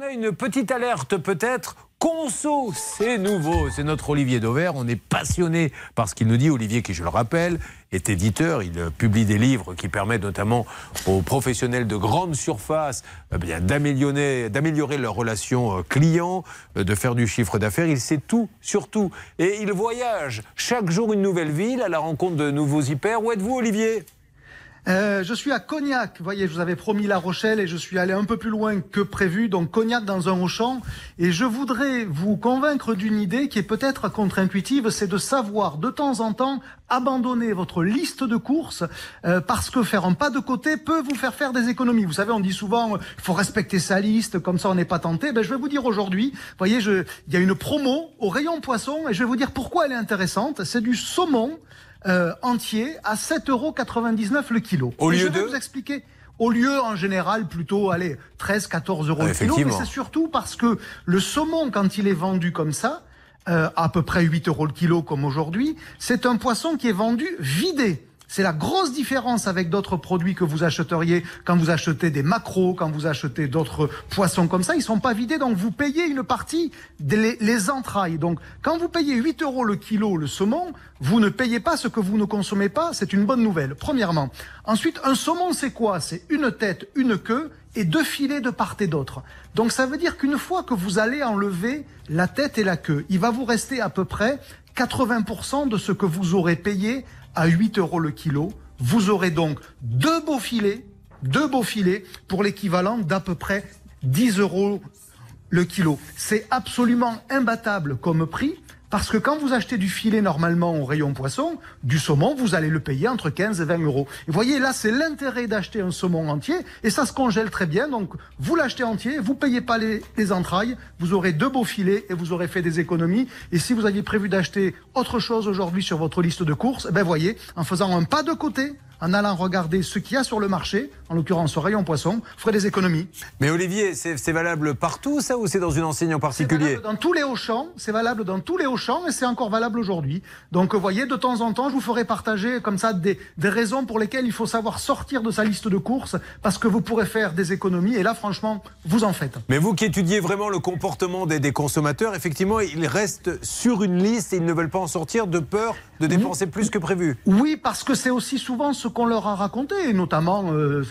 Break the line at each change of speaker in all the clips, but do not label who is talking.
on a une petite alerte peut-être. Conso, c'est nouveau, c'est notre Olivier Dauvert. On est passionné par ce qu'il nous dit. Olivier, qui je le rappelle, est éditeur. Il publie des livres qui permettent notamment aux professionnels de grande surface eh d'améliorer leurs relations euh, clients, euh, de faire du chiffre d'affaires. Il sait tout, surtout. Et il voyage chaque jour une nouvelle ville à la rencontre de nouveaux hyper. Où êtes-vous, Olivier?
Euh, je suis à Cognac. Vous voyez, je vous avais promis La Rochelle et je suis allé un peu plus loin que prévu. Donc Cognac dans un Auchan. Et je voudrais vous convaincre d'une idée qui est peut-être contre-intuitive, c'est de savoir de temps en temps abandonner votre liste de courses euh, parce que faire un pas de côté peut vous faire faire des économies. Vous savez, on dit souvent il faut respecter sa liste, comme ça on n'est pas tenté. Ben, je vais vous dire aujourd'hui, voyez, il y a une promo au rayon poisson et je vais vous dire pourquoi elle est intéressante. C'est du saumon euh, entier à 7,99 euros le kilo.
Au lieu
je
vais
vous expliquer. Au lieu, en général, plutôt, allez, 13, 14 euros le kilo. Mais c'est surtout parce que le saumon, quand il est vendu comme ça, euh, à peu près 8 euros le kilo comme aujourd'hui, c'est un poisson qui est vendu vidé. C'est la grosse différence avec d'autres produits que vous achèteriez quand vous achetez des macros, quand vous achetez d'autres poissons comme ça. Ils sont pas vidés, donc vous payez une partie des les entrailles. Donc quand vous payez 8 euros le kilo le saumon, vous ne payez pas ce que vous ne consommez pas. C'est une bonne nouvelle, premièrement. Ensuite, un saumon, c'est quoi? C'est une tête, une queue et deux filets de part et d'autre. Donc ça veut dire qu'une fois que vous allez enlever la tête et la queue, il va vous rester à peu près 80% de ce que vous aurez payé à 8 euros le kilo. Vous aurez donc deux beaux filets, pour l'équivalent d'à peu près 10 euros le kilo. C'est absolument imbattable comme prix. Parce que quand vous achetez du filet normalement au rayon poisson, du saumon, vous allez le payer entre 15 et 20 euros. Et voyez, là, c'est l'intérêt d'acheter un saumon entier et ça se congèle très bien. Donc, vous l'achetez entier, vous payez pas les, les, entrailles, vous aurez deux beaux filets et vous aurez fait des économies. Et si vous aviez prévu d'acheter autre chose aujourd'hui sur votre liste de courses, ben voyez, en faisant un pas de côté, en allant regarder ce qu'il y a sur le marché, en l'occurrence au rayon poisson, ferez des économies.
Mais Olivier, c'est valable partout ça ou c'est dans une enseigne en particulier?
Dans tous les Auchan, c'est valable dans tous les Auchan et c'est encore valable aujourd'hui. Donc vous voyez, de temps en temps, je vous ferai partager comme ça des, des raisons pour lesquelles il faut savoir sortir de sa liste de courses parce que vous pourrez faire des économies et là franchement, vous en faites.
Mais vous qui étudiez vraiment le comportement des, des consommateurs, effectivement, ils restent sur une liste et ils ne veulent pas en sortir de peur de dépenser plus que prévu.
Oui, parce que c'est aussi souvent ce qu'on leur a raconté, notamment euh,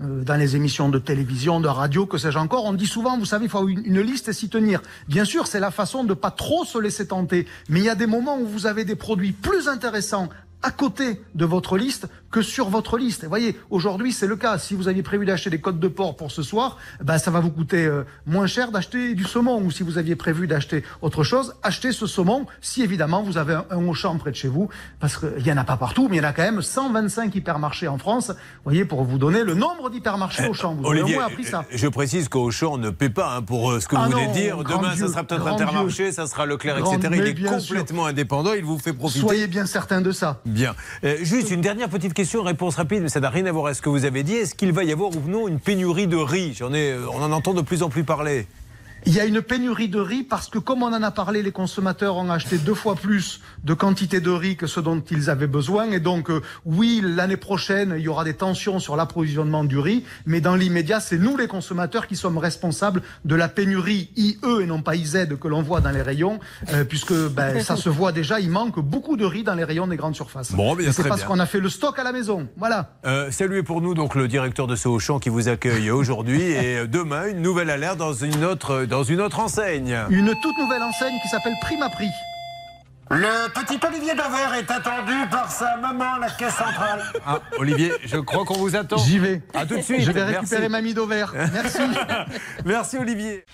euh, dans les émissions de télévision, de radio, que sais-je encore. On dit souvent, vous savez, il faut une, une liste et s'y tenir. Bien sûr, c'est la façon de pas trop se laisser tenter. Mais il y a des moments où vous avez des produits plus intéressants à côté de votre liste que sur votre liste. Vous voyez, aujourd'hui, c'est le cas. Si vous aviez prévu d'acheter des côtes de porc pour ce soir, ben, ça va vous coûter euh, moins cher d'acheter du saumon. Ou si vous aviez prévu d'acheter autre chose, achetez ce saumon si évidemment vous avez un, un Auchan près de chez vous. Parce qu'il n'y en a pas partout, mais il y en a quand même 125 hypermarchés en France. Vous voyez, pour vous donner le nombre d'hypermarchés
Eh,
Auchan. Vous
Olivier,
avez au moins appris ça.
je précise qu'Auchan ne paie pas hein, pour euh, ce que
Ah
vous venez de dire. Demain,
Dieu,
ça sera peut-être Intermarché, ça sera Leclerc, etc. Il est complètement indépendant, il vous fait profiter.
Soyez bien certain de ça.
Bien. Euh, juste une dernière petite question, réponse rapide, mais ça n'a rien à voir avec ce que vous avez dit. Est-ce qu'il va y avoir ou non une pénurie de riz? Euh, On en entend de plus en plus parler.
Il y a une pénurie de riz parce que, comme on en a parlé, les consommateurs ont acheté deux fois plus de quantité de riz que ce dont ils avaient besoin. Et donc, euh, oui, l'année prochaine, il y aura des tensions sur l'approvisionnement du riz. Mais dans l'immédiat, c'est nous, les consommateurs, qui sommes responsables de la pénurie IE et non pas IZ que l'on voit dans les rayons, euh, puisque ben, ça se voit déjà, il manque beaucoup de riz dans les rayons des grandes surfaces.
Bon, bien,
Et c'est parce
bien.
qu'on a fait le stock à la maison. Voilà.
Euh, saluez pour nous donc le directeur de ce Auchan qui vous accueille aujourd'hui et euh, demain une nouvelle alerte dans une autre dans une autre enseigne.
Une toute nouvelle enseigne qui s'appelle Prima Prix.
Le petit Olivier Dauvert est attendu par sa maman à la caisse centrale.
Ah, Olivier, je crois qu'on vous attend.
J'y vais.
À tout de suite.
Je vais
Merci.
récupérer Mamie d'Auvert. Merci.
Merci Olivier.